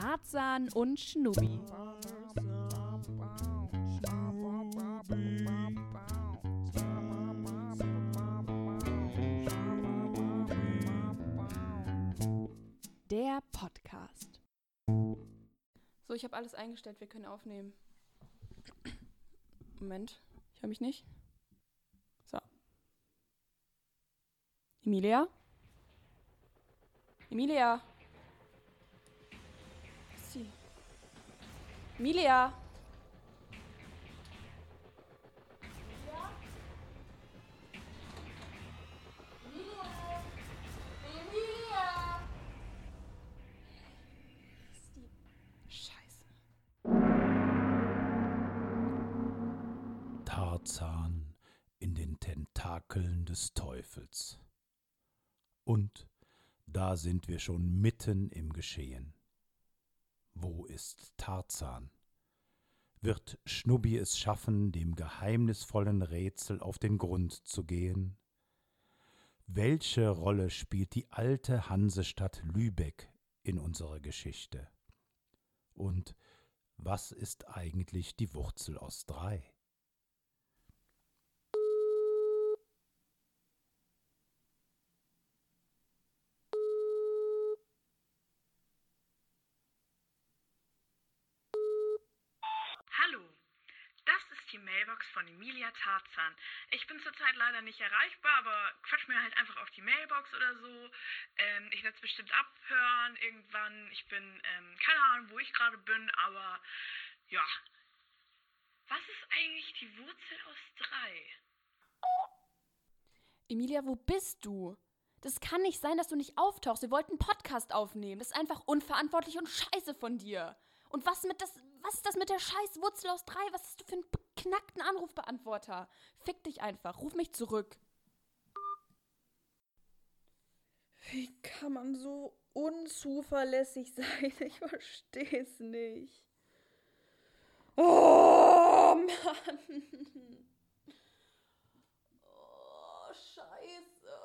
Tarzan und Schnubi. Der Podcast. So, ich habe alles eingestellt, wir können aufnehmen. Moment, ich höre mich nicht. So. Emilia? Emilia? Scheiße. Tarzan in den Tentakeln des Teufels. Und da sind wir schon mitten im Geschehen. Wo ist Tarzan? Wird Schnubbi es schaffen, dem geheimnisvollen Rätsel auf den Grund zu gehen? Welche Rolle spielt die alte Hansestadt Lübeck in unserer Geschichte? Und was ist eigentlich die Wurzel aus drei? Hallo, das ist die Mailbox von Emilia Tarzan. Ich bin zurzeit leider nicht erreichbar, aber quatsch mir halt einfach auf die Mailbox oder so. Ähm, ich werde es bestimmt abhören irgendwann. Ich bin, ähm, keine Ahnung, wo ich gerade bin, aber ja. Was ist eigentlich die Wurzel aus drei? Emilia, wo bist du? Das kann nicht sein, dass du nicht auftauchst. Wir wollten einen Podcast aufnehmen. Das ist einfach unverantwortlich und scheiße von dir. Und was mit das, was ist das mit der scheiß Wurzel aus drei? Was hast du für einen beknackten Anrufbeantworter? Fick dich einfach. Ruf mich zurück. Wie kann man so unzuverlässig sein? Ich verstehe es nicht. Oh Mann. Oh, scheiße.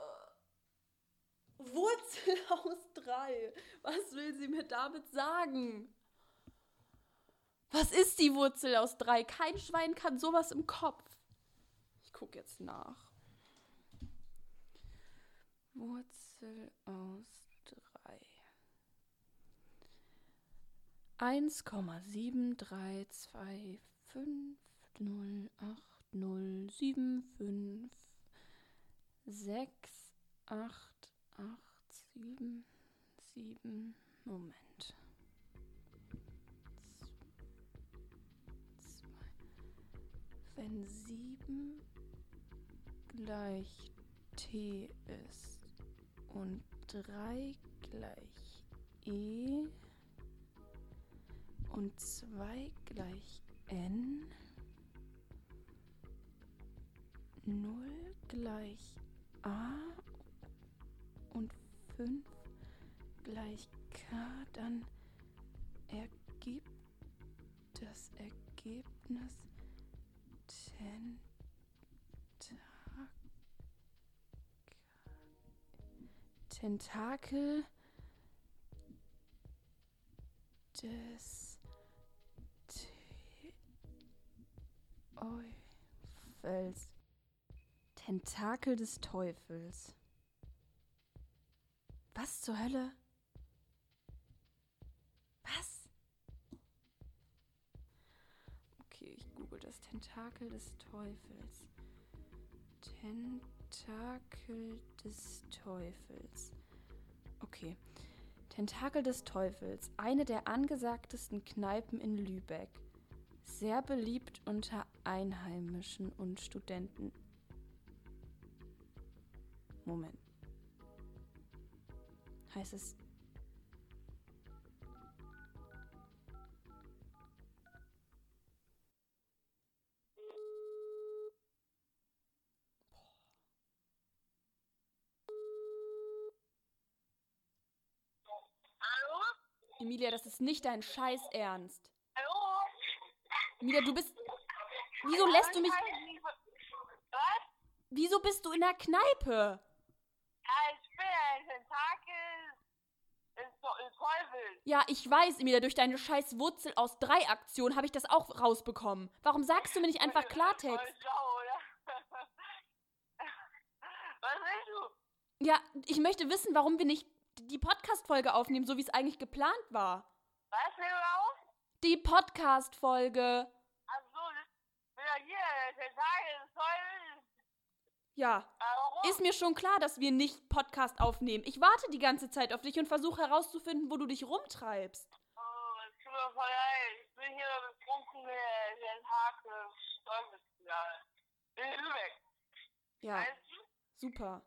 Wurzel aus drei. Was will sie mir damit sagen? Was ist die Wurzel aus drei? Kein Schwein kann sowas im Kopf. Ich gucke jetzt nach. Wurzel aus drei. 1,73025080757. Moment. Wenn 7 gleich T ist und 3 gleich E und 2 gleich N, 0 gleich A und 5 gleich K, dann ergibt das Ergebnis Tentakel. Des Teufels. Tentakel des Teufels. Was zur Hölle? Was? Okay, ich google das Tentakel des Teufels. Tentakel des Teufels. Okay. Tentakel des Teufels, eine der angesagtesten Kneipen in Lübeck. Sehr beliebt unter Einheimischen und Studenten. Moment. Heißt es Emilia, das ist nicht dein Scheiß Ernst. Hallo? Emilia, du bbist. Wieso lässt du mich. Was? Wieso bist du in der Kneipe? Ja, ich bin ein Tentakel. Ja, ich weiß, Emilia, durch deine scheiß Wurzel aus drei Aktion habe ich das auch rausbekommen. Warum sagst du mir nicht einfach Klartext? Voll schlau, oder? Was willst du? Ja, ich möchte wissen, warum wir nicht die Podcast-Folge aufnehmen, so wie es eigentlich geplant war. Was raus? Die Podcast-Folge. Ach so, das ja hier, der Tag ist toll. Ja, Warum? ist mir schon klar, dass wir nicht Podcast aufnehmen. Ich warte die ganze Zeit auf dich und versuche herauszufinden, wo du dich rumtreibst. Oh, es tut mir voll leid. Ich bin hier betrunken, der, der Tag Teufels. Ja. In Lübeck. Ja, super.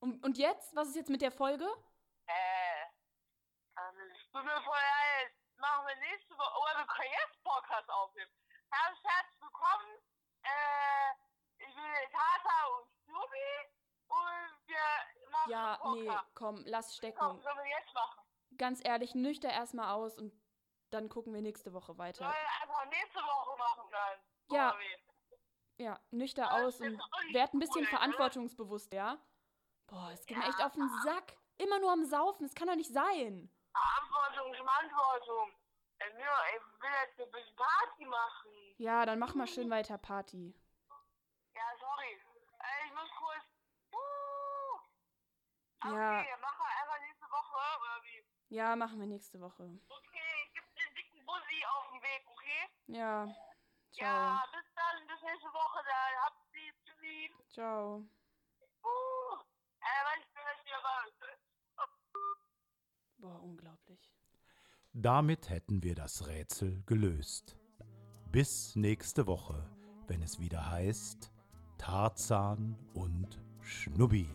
Und, und jetzt? Was ist jetzt mit der Folge? Äh. Also, es tut mir voll leid. Machen wir nächste Woche. Oder wir können jetzt Podcast aufnehmen. Herzlich herzlich willkommen. Äh, ich bin Tata und Snoopy. Und wir machen Ja, nee, komm, lass Komm, stecken. sollen wir jetzt machen? Ganz ehrlich, nüchter erstmal aus und dann gucken wir nächste Woche Sollen weiter. wir einfach nächste Woche machen dann? Ja. Ja, nüchter aus und werd ein bisschen ne? verantwortungsbewusst, ja? Boah, es geht mir Ja. echt auf den Sack. Immer nur am Saufen, das kann doch nicht sein. Verantwortung, Verantwortung. Mir, ey, ich will jetzt ein bisschen Party machen. Ja, dann mach mal schön weiter Party. Ja, sorry. Ich muss kurz. Uh. Ja. Okay, machen wir einfach nächste Woche, oder wie? Ja, machen wir nächste Woche. Okay, ich geb den dicken Bussi auf den Weg, okay? Ja, ciao. Ja, bis dann, bis nächste Woche, dann habt zu lieb. Ciao. Uh. Äh, weil ich bin jetzt wieder raus. Boah, unglaublich. Damit hätten wir das Rätsel gelöst. Bis nächste Woche, wenn es wieder heißt Tarzan und Schnubbi.